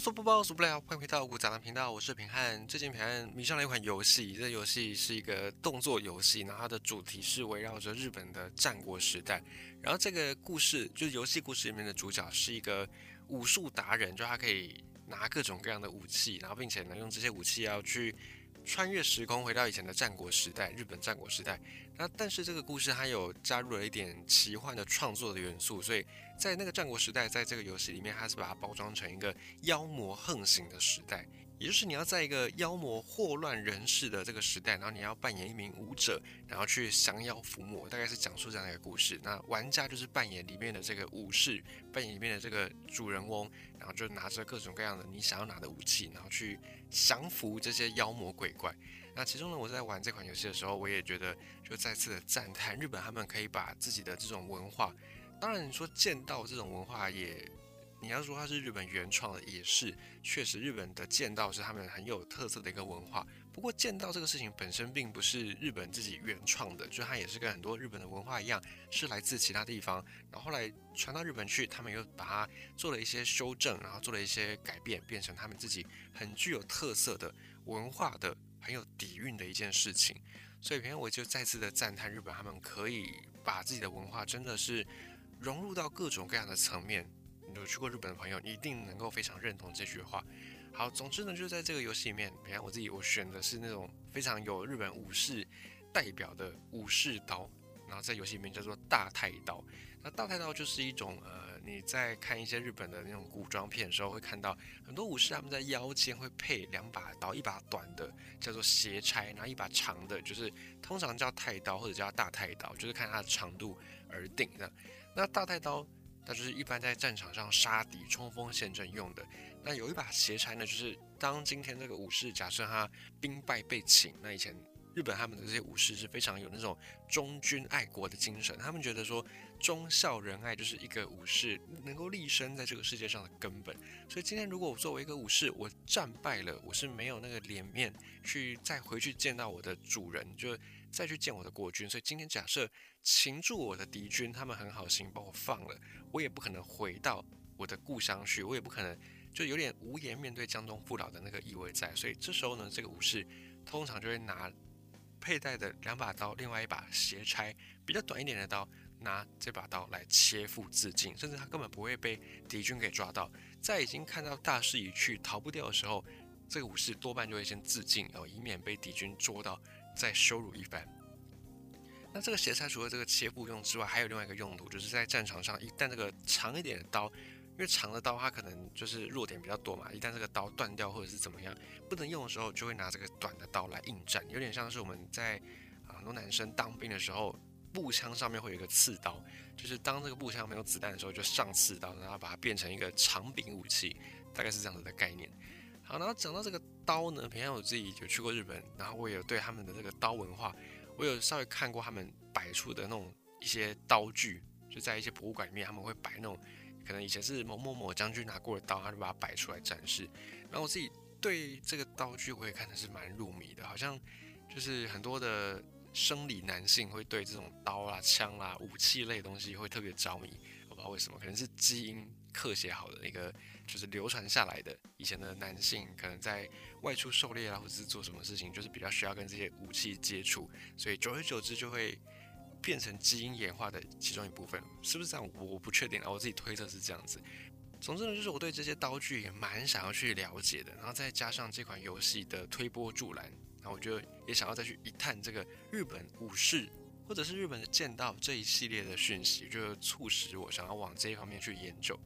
说不包说不了，欢迎回到古杂的频道，我是平汉。最近平汉迷上了一款游戏，这游戏是一个动作游戏，然后它的主题是围绕着日本的战国时代。然后这个故事就是游戏故事里面的主角是一个武术达人，就他可以拿各种各样的武器，然后并且呢用这些武器要去穿越时空，回到以前的战国时代，日本战国时代。那但是这个故事它有加入了一点奇幻的创作的元素，所以在那个战国时代，在这个游戏里面，它是把它包装成一个妖魔横行的时代，也就是你要在一个妖魔祸乱人世的这个时代，然后你要扮演一名武者，然后去降妖伏魔，大概是讲述这样一个故事。那玩家就是扮演里面的这个武士，扮演里面的这个主人翁，然后就拿着各种各样的你想要拿的武器，然后去降服这些妖魔鬼怪。那其中呢，我在玩这款游戏的时候，我也觉得就再次的赞叹日本他们可以把自己的这种文化，当然你说剑道这种文化也，你要说它是日本原创的，也是确实日本的剑道是他们很有特色的一个文化。不过剑道这个事情本身并不是日本自己原创的，就它也是跟很多日本的文化一样，是来自其他地方，然后后来传到日本去，他们又把它做了一些修正，然后做了一些改变，变成他们自己很具有特色的文化的。很有底蕴的一件事情，所以平我就再次的赞叹日本，他们可以把自己的文化真的是融入到各种各样的层面。有去过日本的朋友，一定能够非常认同这句话。好，总之呢，就是在这个游戏里面，你看我自己，我选的是那种非常有日本武士代表的武士刀，然后在游戏里面叫做大太刀。那大太刀就是一种呃。你在看一些日本的那种古装片的时候，会看到很多武士他们在腰间会配两把刀，一把短的叫做斜钗，然后一把长的，就是通常叫太刀或者叫大太刀，就是看它的长度而定的。那大太刀，它就是一般在战场上杀敌、冲锋陷阵用的。那有一把斜钗呢，就是当今天这个武士假设他兵败被擒，那以前。日本他们的这些武士是非常有那种忠君爱国的精神，他们觉得说忠孝仁爱就是一个武士能够立身在这个世界上的根本。所以今天如果我作为一个武士，我战败了，我是没有那个脸面去再回去见到我的主人，就再去见我的国君。所以今天假设擒住我的敌军，他们很好心把我放了，我也不可能回到我的故乡去，我也不可能就有点无颜面对江东父老的那个意味在。所以这时候呢，这个武士通常就会拿。佩戴的两把刀，另外一把斜钗，比较短一点的刀，拿这把刀来切腹自尽，甚至他根本不会被敌军给抓到。在已经看到大势已去，逃不掉的时候，这个武士多半就会先自尽，哦，以免被敌军捉到再羞辱一番。那这个斜钗除了这个切腹用之外，还有另外一个用途，就是在战场上，一旦这个长一点的刀。因为长的刀它可能就是弱点比较多嘛，一旦这个刀断掉或者是怎么样不能用的时候，就会拿这个短的刀来应战，有点像是我们在啊很多男生当兵的时候，步枪上面会有一个刺刀，就是当这个步枪没有子弹的时候，就上刺刀，然后把它变成一个长柄武器，大概是这样子的概念。好，然后讲到这个刀呢，平常我自己有去过日本，然后我也有对他们的这个刀文化，我有稍微看过他们摆出的那种一些刀具，就在一些博物馆里面，他们会摆那种。可能以前是某某某将军拿过的刀，他就把它摆出来展示。然后我自己对这个道具，我也看的是蛮入迷的，好像就是很多的生理男性会对这种刀啦、枪啦、武器类东西会特别着迷。我不知道为什么，可能是基因刻写好的一个，就是流传下来的。以前的男性可能在外出狩猎啊，或者是做什么事情，就是比较需要跟这些武器接触，所以久而久之就会。变成基因演化的其中一部分，是不是这样？我不确定啊，我自己推测是这样子。总之呢，就是我对这些刀具也蛮想要去了解的，然后再加上这款游戏的推波助澜，然后我觉得也想要再去一探这个日本武士或者是日本的剑道这一系列的讯息，就促使我想要往这一方面去研究。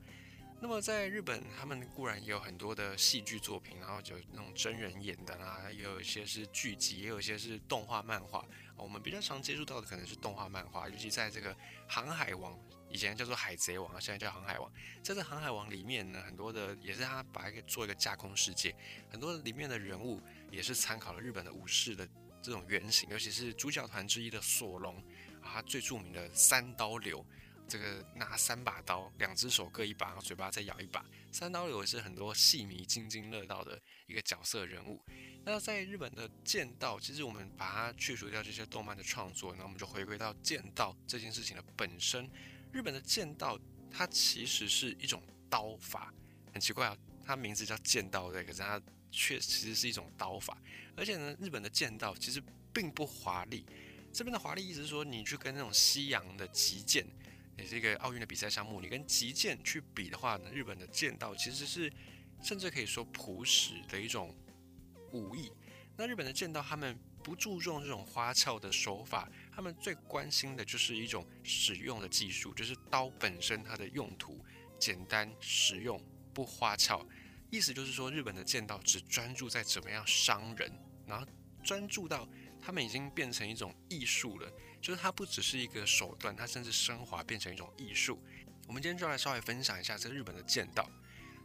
那么在日本，他们固然也有很多的戏剧作品，然后就那种真人演的啦，也有一些是剧集，也有一些是动画漫画。我们比较常接触到的可能是动画漫画，尤其在这个《航海王》以前叫做《海贼王》，现在叫《航海王》。在这《航海王》里面呢，很多的也是他把一个做一个架空世界，很多里面的人物也是参考了日本的武士的这种原型，尤其是主角团之一的索隆，他最著名的三刀流。这个拿三把刀，两只手各一把，然后嘴巴再咬一把。三刀流也是很多戏迷津津乐道的一个角色人物。那在日本的剑道，其实我们把它去除掉这些动漫的创作，那我们就回归到剑道这件事情的本身。日本的剑道，它其实是一种刀法，很奇怪啊。它名字叫剑道对，可是它却其实是一种刀法。而且呢，日本的剑道其实并不华丽。这边的华丽意思是说，你去跟那种西洋的击剑，也是一个奥运的比赛项目，你跟击剑去比的话呢，日本的剑道其实是甚至可以说朴实的一种武艺。那日本的剑道他们不注重这种花俏的手法，他们最关心的就是一种使用的技术，就是刀本身它的用途简单实用不花俏。意思就是说，日本的剑道只专注在怎么样伤人，然后专注到。他们已经变成一种艺术了，就是它不只是一个手段，它甚至升华变成一种艺术。我们今天就来稍微分享一下这日本的剑道。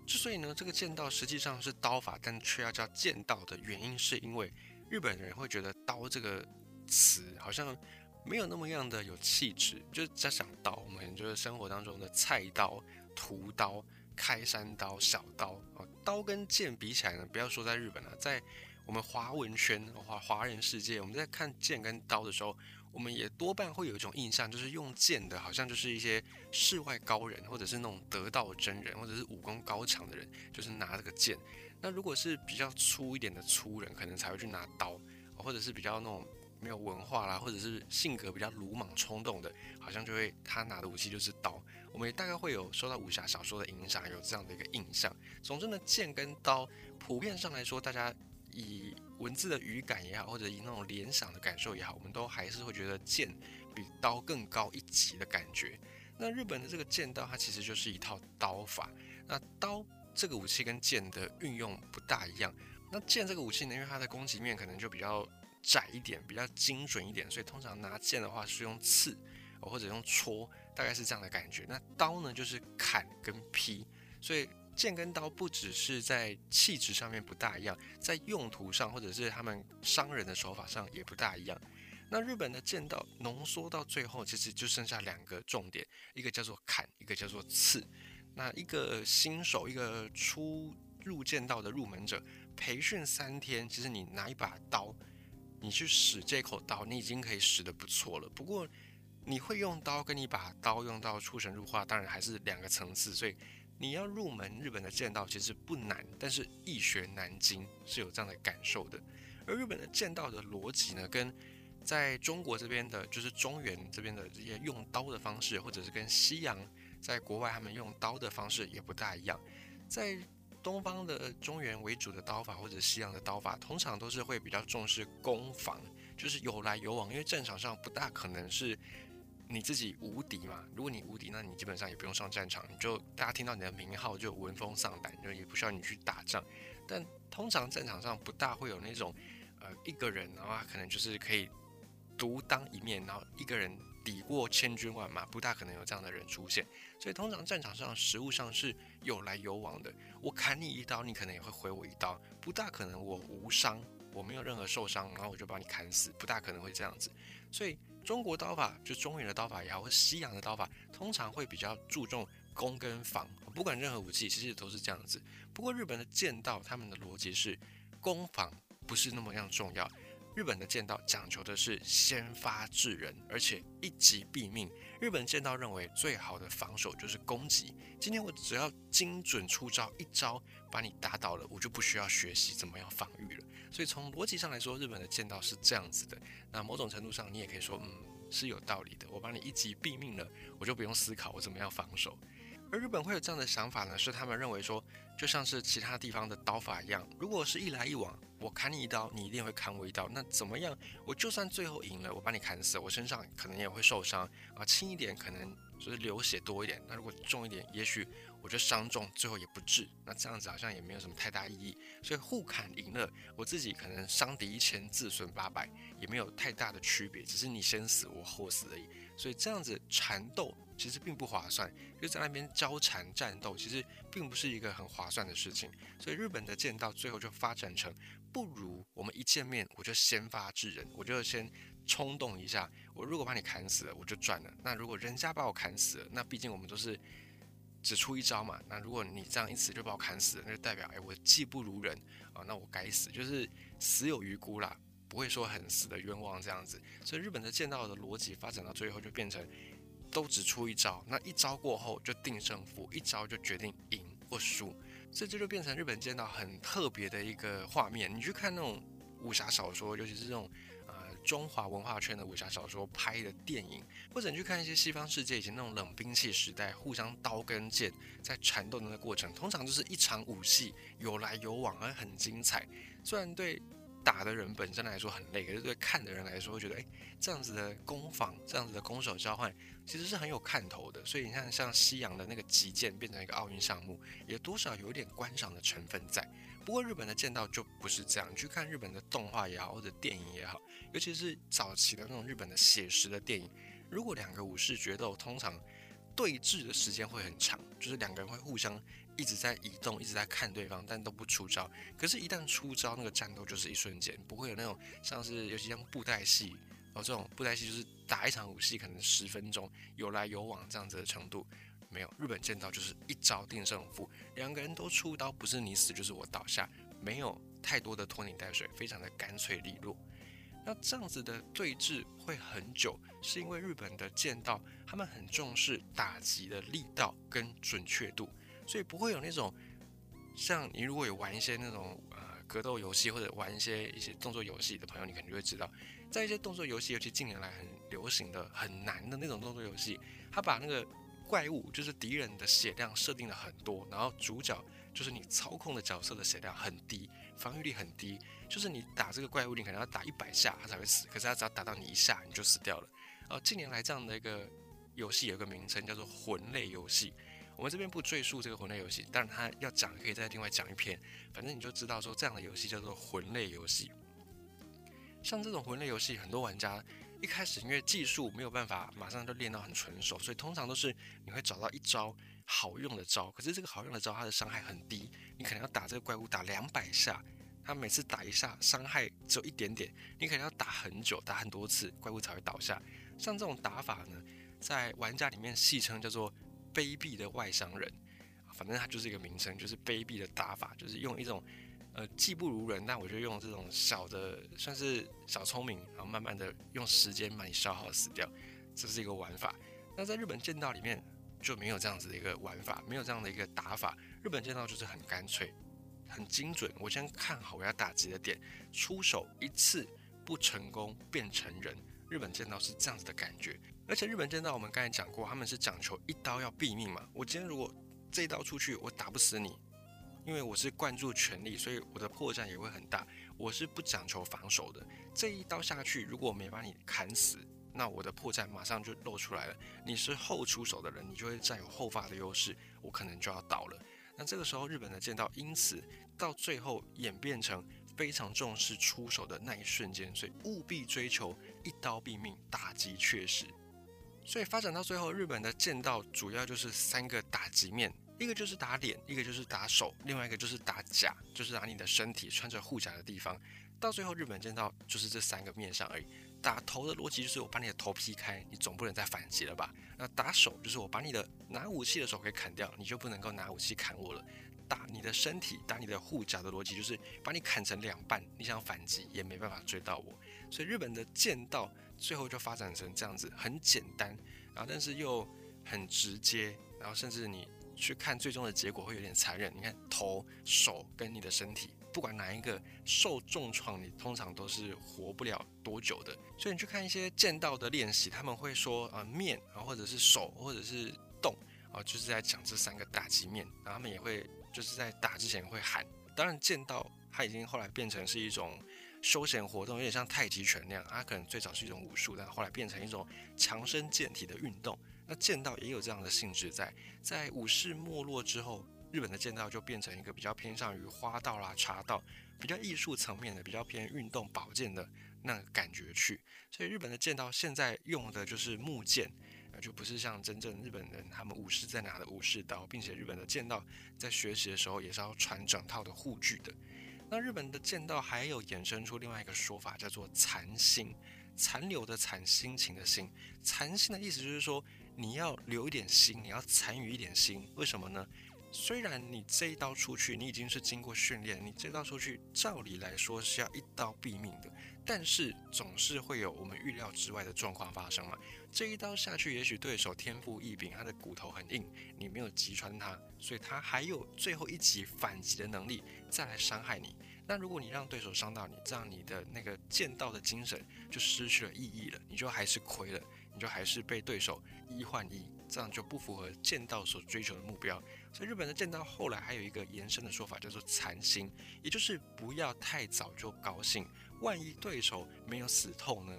之所以呢，这个剑道实际上是刀法，但却要叫剑道的原因，是因为日本人会觉得“刀”这个词好像没有那么样的有气质。就是在想刀，我们就是生活当中的菜刀、屠刀、开山刀、小刀啊。刀跟剑比起来呢，不要说在日本了，在我们华文圈、华华人世界，我们在看剑跟刀的时候，我们也多半会有一种印象，就是用剑的，好像就是一些世外高人，或者是那种得道真人，或者是武功高强的人，就是拿这个剑。那如果是比较粗一点的粗人，可能才会去拿刀，或者是比较那种没有文化啦，或者是性格比较鲁莽冲动的，好像就会他拿的武器就是刀。我们也大概会有受到武侠小说的影响，有这样的一个印象。总之呢，剑跟刀普遍上来说，大家。以文字的语感也好，或者以那种联想的感受也好，我们都还是会觉得剑比刀更高一级的感觉。那日本的这个剑道，它其实就是一套刀法。那刀这个武器跟剑的运用不大一样。那剑这个武器呢，因为它的攻击面可能就比较窄一点，比较精准一点，所以通常拿剑的话是用刺或者用戳，大概是这样的感觉。那刀呢，就是砍跟劈，所以。剑跟刀不只是在气质上面不大一样，在用途上或者是他们伤人的手法上也不大一样。那日本的剑道浓缩到最后，其实就剩下两个重点，一个叫做砍，一个叫做刺。那一个新手，一个初入剑道的入门者，培训三天，其实你拿一把刀，你去使这口刀，你已经可以使得不错了。不过你会用刀，跟你把刀用到出神入化，当然还是两个层次，所以。你要入门日本的剑道其实不难，但是易学难精是有这样的感受的。而日本的剑道的逻辑呢，跟在中国这边的，就是中原这边的这些用刀的方式，或者是跟西洋在国外他们用刀的方式也不大一样。在东方的中原为主的刀法，或者西洋的刀法，通常都是会比较重视攻防，就是有来有往，因为战场上不大可能是。你自己无敌嘛？如果你无敌，那你基本上也不用上战场，你就大家听到你的名号就闻风丧胆，就也不需要你去打仗。但通常战场上不大会有那种，呃，一个人的话可能就是可以独当一面，然后一个人抵过千军万马，不大可能有这样的人出现。所以通常战场上实物上是有来有往的。我砍你一刀，你可能也会回我一刀，不大可能我无伤，我没有任何受伤，然后我就把你砍死，不大可能会这样子。所以。中国刀法就中原的刀法也好，或西洋的刀法，通常会比较注重攻跟防，不管任何武器，其实都是这样子。不过日本的剑道，他们的逻辑是攻防不是那么样重要。日本的剑道讲求的是先发制人，而且一击毙命。日本剑道认为最好的防守就是攻击。今天我只要精准出招，一招把你打倒了，我就不需要学习怎么样防御了。所以从逻辑上来说，日本的剑道是这样子的。那某种程度上，你也可以说，嗯，是有道理的。我把你一击毙命了，我就不用思考我怎么样防守。而日本会有这样的想法呢，是他们认为说，就像是其他地方的刀法一样，如果是一来一往，我砍你一刀，你一定会砍我一刀。那怎么样？我就算最后赢了，我把你砍死，我身上可能也会受伤啊，轻一点可能就是流血多一点，那如果重一点，也许。我就伤重最后也不治，那这样子好像也没有什么太大意义。所以互砍赢了，我自己可能伤敌一千，自损八百，也没有太大的区别，只是你先死我后死而已。所以这样子缠斗其实并不划算，就在那边交缠战斗，其实并不是一个很划算的事情。所以日本的剑道最后就发展成，不如我们一见面我就先发制人，我就先冲动一下，我如果把你砍死了，我就赚了。那如果人家把我砍死了，那毕竟我们都是。只出一招嘛？那如果你这样一死就把我砍死了，那就代表哎，我技不如人啊，那我该死，就是死有余辜啦，不会说很死的冤枉这样子。所以日本的剑道的逻辑发展到最后就变成，都只出一招，那一招过后就定胜负，一招就决定赢或输。所以这就变成日本剑道很特别的一个画面。你去看那种武侠小说，尤其是这种呃中华文化圈的武侠小说拍的电影，或者你去看一些西方世界以前那种冷兵器时代，互相刀跟剑在缠斗的那个过程，通常就是一场武戏有来有往，而很精彩。虽然对打的人本身来说很累，可是对看的人来说会觉得，哎，这样子的攻防，这样子的攻守交换，其实是很有看头的。所以你看，像西洋的那个击剑变成一个奥运项目，也多少有一点观赏的成分在。不过日本的剑道就不是这样，你去看日本的动画也好，或者电影也好，尤其是早期的那种日本的写实的电影，如果两个武士决斗，通常对峙的时间会很长，就是两个人会互相。一直在移动，一直在看对方，但都不出招。可是，一旦出招，那个战斗就是一瞬间，不会有那种像是，尤其像布袋戏哦，这种布袋戏就是打一场武戏可能十分钟，有来有往这样子的程度。没有，日本剑道就是一招定胜负，两个人都出刀，不是你死就是我倒下，没有太多的拖泥带水，非常的干脆利落。那这样子的对峙会很久，是因为日本的剑道他们很重视打击的力道跟准确度。所以不会有那种，像你如果有玩一些那种呃格斗游戏或者玩一些一些动作游戏的朋友，你肯定会知道，在一些动作游戏，尤其近年来很流行的很难的那种动作游戏，他把那个怪物就是敌人的血量设定了很多，然后主角就是你操控的角色的血量很低，防御力很低，就是你打这个怪物，你可能要打一百下他才会死，可是他只要打到你一下你就死掉了。呃，近年来这样的一个游戏有个名称叫做魂类游戏。我们这边不赘述这个魂类游戏，但是他要讲可以再另外讲一篇，反正你就知道说这样的游戏叫做魂类游戏。像这种魂类游戏，很多玩家一开始因为技术没有办法马上就练到很纯熟，所以通常都是你会找到一招好用的招，可是这个好用的招它的伤害很低，你可能要打这个怪物打两百下，它每次打一下伤害只有一点点，你可能要打很久，打很多次怪物才会倒下。像这种打法呢，在玩家里面戏称叫做。卑鄙的外商人，反正它就是一个名称，就是卑鄙的打法，就是用一种呃技不如人，但我就用这种小的算是小聪明，然后慢慢的用时间把你消耗死掉，这是一个玩法。那在日本剑道里面就没有这样子的一个玩法，没有这样的一个打法。日本剑道就是很干脆、很精准。我先看好我要打击的点，出手一次不成功变成人。日本剑道是这样子的感觉。而且日本剑道，我们刚才讲过，他们是讲求一刀要毙命嘛。我今天如果这一刀出去，我打不死你，因为我是灌注全力，所以我的破绽也会很大。我是不讲求防守的，这一刀下去，如果没把你砍死，那我的破绽马上就露出来了。你是后出手的人，你就会占有后发的优势，我可能就要倒了。那这个时候，日本的剑道因此到最后演变成非常重视出手的那一瞬间，所以务必追求一刀毙命，打击确实。所以发展到最后，日本的剑道主要就是三个打击面，一个就是打脸，一个就是打手，另外一个就是打甲，就是打你的身体穿着护甲的地方。到最后，日本剑道就是这三个面上而已。打头的逻辑就是我把你的头劈开，你总不能再反击了吧？那打手就是我把你的拿武器的手给砍掉，你就不能够拿武器砍我了。打你的身体，打你的护甲的逻辑就是把你砍成两半，你想反击也没办法追到我。所以日本的剑道。最后就发展成这样子，很简单，然后但是又很直接，然后甚至你去看最终的结果会有点残忍。你看头、手跟你的身体，不管哪一个受重创，你通常都是活不了多久的。所以你去看一些剑道的练习，他们会说啊面啊，或者是手，或者是动啊，就是在讲这三个打击面。然后他们也会就是在打之前会喊。当然剑道它已经后来变成是一种。休闲活动有点像太极拳那样，它可能最早是一种武术，但后来变成一种强身健体的运动。那剑道也有这样的性质在，在武士没落之后，日本的剑道就变成一个比较偏向于花道啦、茶道，比较艺术层面的，比较偏运动保健的那个感觉去。所以日本的剑道现在用的就是木剑，啊就不是像真正日本人他们武士在拿的武士刀，并且日本的剑道在学习的时候也是要传整套的护具的。那日本的剑道还有衍生出另外一个说法，叫做残心，残留的残，心情的心。残心的意思就是说，你要留一点心，你要残余一点心。为什么呢？虽然你这一刀出去，你已经是经过训练，你这刀出去，照理来说是要一刀毙命的，但是总是会有我们预料之外的状况发生嘛。这一刀下去，也许对手天赋异禀，他的骨头很硬，你没有击穿他，所以他还有最后一击反击的能力，再来伤害你。那如果你让对手伤到你，这样你的那个剑道的精神就失去了意义了，你就还是亏了，你就还是被对手一换一，这样就不符合剑道所追求的目标。所以日本的剑道后来还有一个延伸的说法，叫做残心，也就是不要太早就高兴，万一对手没有死透呢？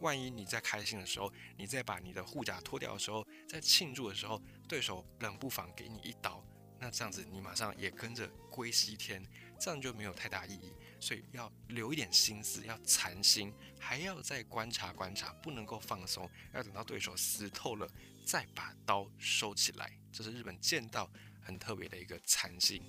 万一你在开心的时候，你在把你的护甲脱掉的时候，在庆祝的时候，对手冷不防给你一刀，那这样子你马上也跟着归西天，这样就没有太大意义。所以要留一点心思，要残心，还要再观察观察，不能够放松，要等到对手死透了再把刀收起来。这是日本剑道很特别的一个残心。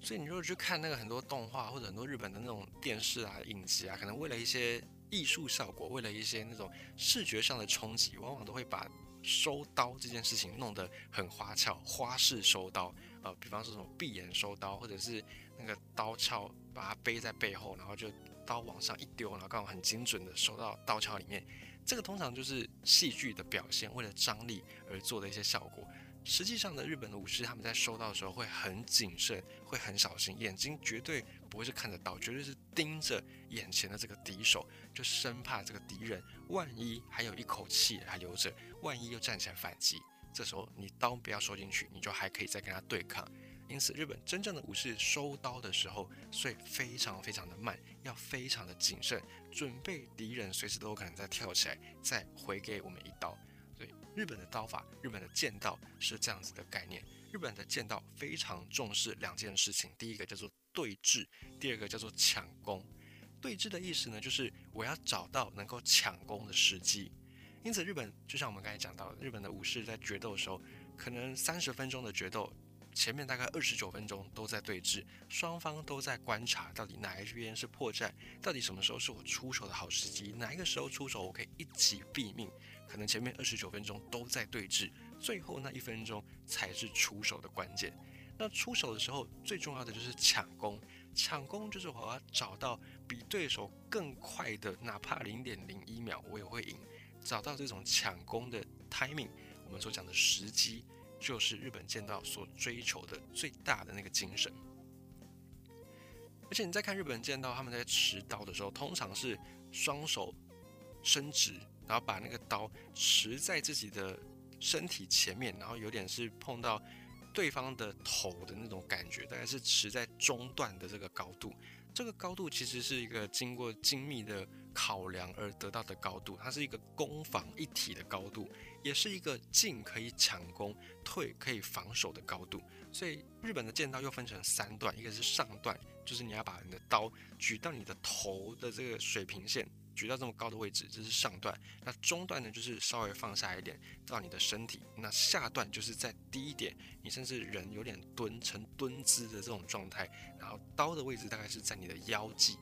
所以你如果去看那个很多动画或者很多日本的那种电视啊、影集啊，可能为了一些艺术效果，为了一些那种视觉上的冲击，往往都会把收刀这件事情弄得很花俏，花式收刀。呃，比方说什么闭眼收刀，或者是那个刀鞘把它背在背后，然后就刀往上一丢，然后刚好很精准的收到刀鞘里面。这个通常就是戏剧的表现，为了张力而做的一些效果。实际上的日本的武士他们在收刀的时候会很谨慎，会很小心，眼睛绝对不会是看着刀，绝对是盯着眼前的这个敌手，就生怕这个敌人万一还有一口气还留着，万一又站起来反击，这时候你刀不要收进去，你就还可以再跟他对抗。因此，日本真正的武士收刀的时候，所以非常非常的慢，要非常的谨慎，准备敌人随时都有可能再跳起来，再回给我们一刀。日本的刀法，日本的剑道是这样子的概念。日本的剑道非常重视两件事情，第一个叫做对峙，第二个叫做抢攻。对峙的意思呢，就是我要找到能够抢攻的时机。因此，日本就像我们刚才讲到，日本的武士在决斗的时候，可能三十分钟的决斗。前面大概二十九分钟都在对峙，双方都在观察到底哪一边是破绽，到底什么时候是我出手的好时机，哪一个时候出手我可以一击毙命。可能前面二十九分钟都在对峙，最后那一分钟才是出手的关键。那出手的时候最重要的就是抢攻，抢攻就是我要找到比对手更快的，哪怕零点零一秒我也会赢。找到这种抢攻的 timing，我们所讲的时机。就是日本剑道所追求的最大的那个精神，而且你在看日本剑道，他们在持刀的时候，通常是双手伸直，然后把那个刀持在自己的身体前面，然后有点是碰到对方的头的那种感觉，大概是持在中段的这个高度。这个高度其实是一个经过精密的考量而得到的高度，它是一个攻防一体的高度。也是一个进可以抢攻，退可以防守的高度。所以日本的剑道又分成三段，一个是上段，就是你要把你的刀举到你的头的这个水平线，举到这么高的位置，这是上段。那中段呢，就是稍微放下一点到你的身体。那下段就是在低一点，你甚至人有点蹲成蹲姿的这种状态，然后刀的位置大概是在你的腰际，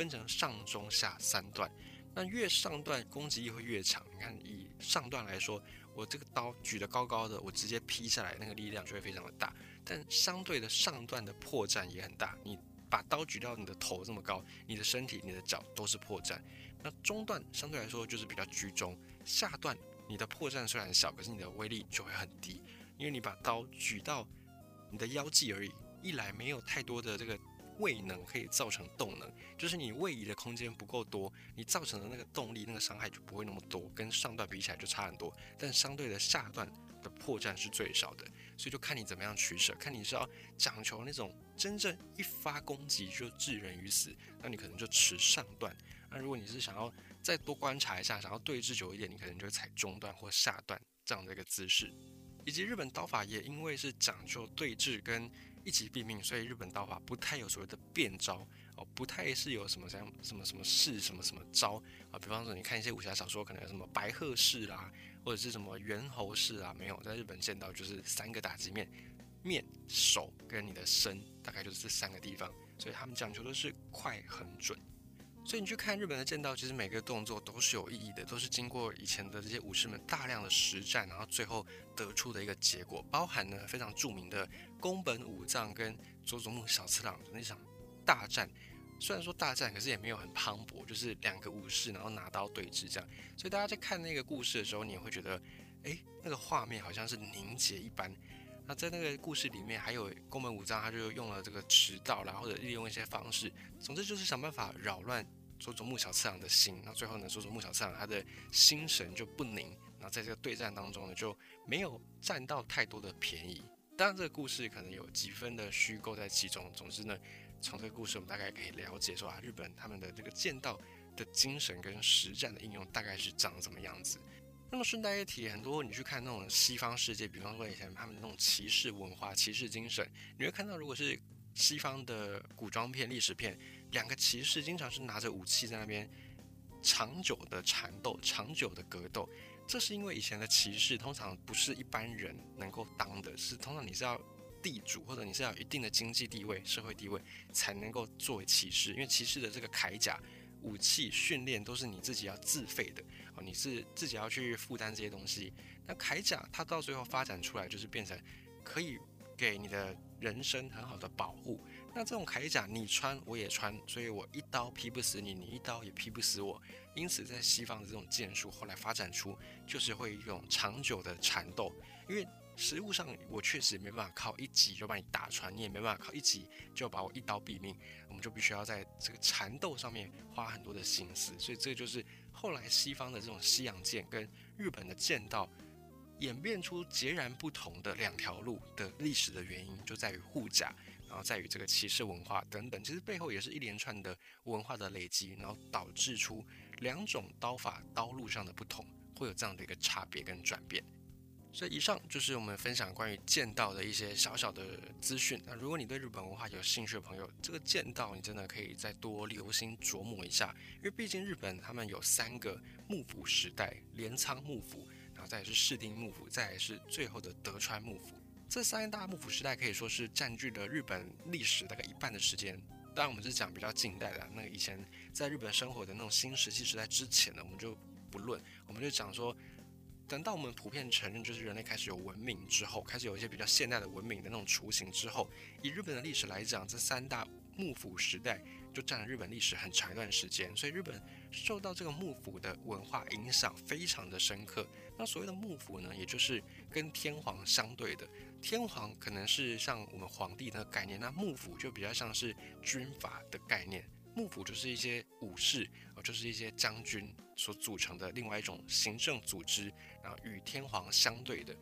分成上中下三段。那越上段攻击力会越强。你看，以上段来说，我这个刀举得高高的，我直接劈下来，那个力量就会非常的大。但相对的上段的破绽也很大。你把刀举到你的头这么高，你的身体、你的脚都是破绽。那中段相对来说就是比较居中。下段你的破绽虽然小，可是你的威力就会很低，因为你把刀举到你的腰际而已，一来没有太多的这个。位能可以造成动能，就是你位移的空间不够多，你造成的那个动力、那个伤害就不会那么多，跟上段比起来就差很多。但相对的下段的破绽是最少的，所以就看你怎么样取舍，看你是要讲求那种真正一发攻击就置人于死，那你可能就持上段；那如果你是想要再多观察一下，想要对峙久一点，你可能就踩中段或下段这样的一个姿势。以及日本刀法也因为是讲究对峙跟。一击毙命，所以日本刀法不太有所谓的变招哦，不太是有什么像什么什么式什么什么招啊。比方说，你看一些武侠小说，可能有什么白鹤式啦，或者是什么猿猴式啊，没有，在日本见到就是三个打击面，面、手跟你的身，大概就是这三个地方。所以他们讲求的是快、很准。所以你去看日本的剑道，其实每个动作都是有意义的，都是经过以前的这些武士们大量的实战，然后最后得出的一个结果。包含呢非常著名的宫本武藏跟佐佐木小次郎的那场大战。虽然说大战，可是也没有很磅礴，就是两个武士然后拿刀对峙这样。所以大家在看那个故事的时候，你也会觉得，哎，那个画面好像是凝结一般。那在那个故事里面，还有宫本武藏，他就用了这个迟到啦，或者利用一些方式，总之就是想办法扰乱佐佐木小次郎的心。那最后呢，佐佐木小次郎他的心神就不宁，然后在这个对战当中呢，就没有占到太多的便宜。当然，这个故事可能有几分的虚构在其中。总之呢。从这个故事，我们大概可以了解说啊，日本他们的这个剑道的精神跟实战的应用大概是长什么样子。那么顺带一提，很多你去看那种西方世界，比方说以前他们那种骑士文化、骑士精神，你会看到，如果是西方的古装片、历史片，两个骑士经常是拿着武器在那边长久的缠斗、长久的格斗。这是因为以前的骑士通常不是一般人能够当的，是通常你是要。地主或者你是要有一定的经济地位、社会地位才能够作为骑士，因为骑士的这个铠甲、武器、训练都是你自己要自费的哦，你是自己要去负担这些东西。那铠甲它到最后发展出来就是变成可以给你的人生很好的保护。那这种铠甲你穿我也穿，所以我一刀劈不死你，你一刀也劈不死我。因此在西方的这种剑术后来发展出就是会用长久的缠斗，因为。实物上，我确实没办法靠一击就把你打穿，你也没办法靠一击就把我一刀毙命。我们就必须要在这个缠斗上面花很多的心思，所以这就是后来西方的这种西洋剑跟日本的剑道演变出截然不同的两条路的历史的原因，就在于护甲，然后在于这个骑士文化等等。其实背后也是一连串的文化的累积，然后导致出两种刀法刀路上的不同，会有这样的一个差别跟转变。所以以上就是我们分享关于剑道的一些小小的资讯。那如果你对日本文化有兴趣的朋友，这个剑道你真的可以再多留心琢磨一下，因为毕竟日本他们有三个幕府时代：镰仓幕府，然后再是室町幕府，再是最后的德川幕府。这三大幕府时代可以说是占据了日本历史大概一半的时间。当然，我们是讲比较近代的，那个以前在日本生活的那种新石器时代之前的，我们就不论，我们就讲说。等到我们普遍承认，就是人类开始有文明之后，开始有一些比较现代的文明的那种雏形之后，以日本的历史来讲，这三大幕府时代就占了日本历史很长一段时间，所以日本受到这个幕府的文化影响非常的深刻。那所谓的幕府呢，也就是跟天皇相对的，天皇可能是像我们皇帝的概念，那幕府就比较像是军阀的概念。幕府就是一些武士，哦，就是一些将军所组成的另外一种行政组织，然后与天皇相对的，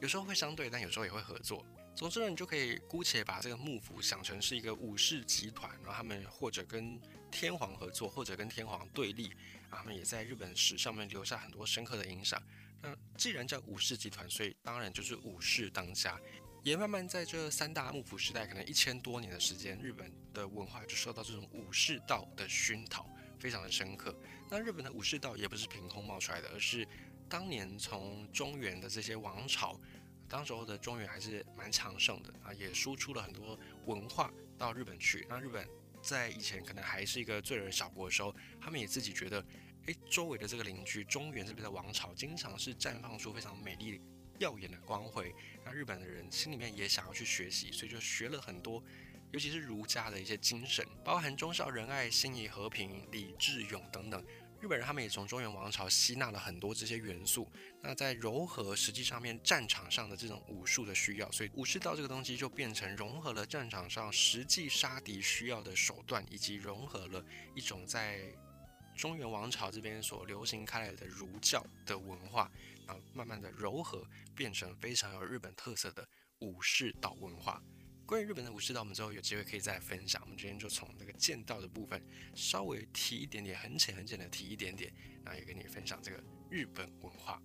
有时候会相对，但有时候也会合作。总之呢，你就可以姑且把这个幕府想成是一个武士集团，然后他们或者跟天皇合作，或者跟天皇对立，他们也在日本史上面留下很多深刻的影响。那既然叫武士集团，所以当然就是武士当家。也慢慢在这三大幕府时代，可能一千多年的时间，日本的文化就受到这种武士道的熏陶，非常的深刻。那日本的武士道也不是凭空冒出来的，而是当年从中原的这些王朝，当时候的中原还是蛮强盛的啊，也输出了很多文化到日本去。那日本在以前可能还是一个罪人小国的时候，他们也自己觉得，诶，周围的这个邻居中原这边的王朝，经常是绽放出非常美丽。耀眼的光辉，那日本的人心里面也想要去学习，所以就学了很多，尤其是儒家的一些精神，包含忠孝仁爱、心义和平、礼智勇等等。日本人他们也从中原王朝吸纳了很多这些元素，那在柔和实际上面战场上的这种武术的需要，所以武士道这个东西就变成融合了战场上实际杀敌需要的手段，以及融合了一种在中原王朝这边所流行开来的儒教的文化。然后慢慢的柔和，变成非常有日本特色的武士道文化。关于日本的武士道，我们之后有机会可以再分享。我们今天就从那个剑道的部分稍微提一点点，很浅很浅的提一点点，然后也跟你分享这个日本文化。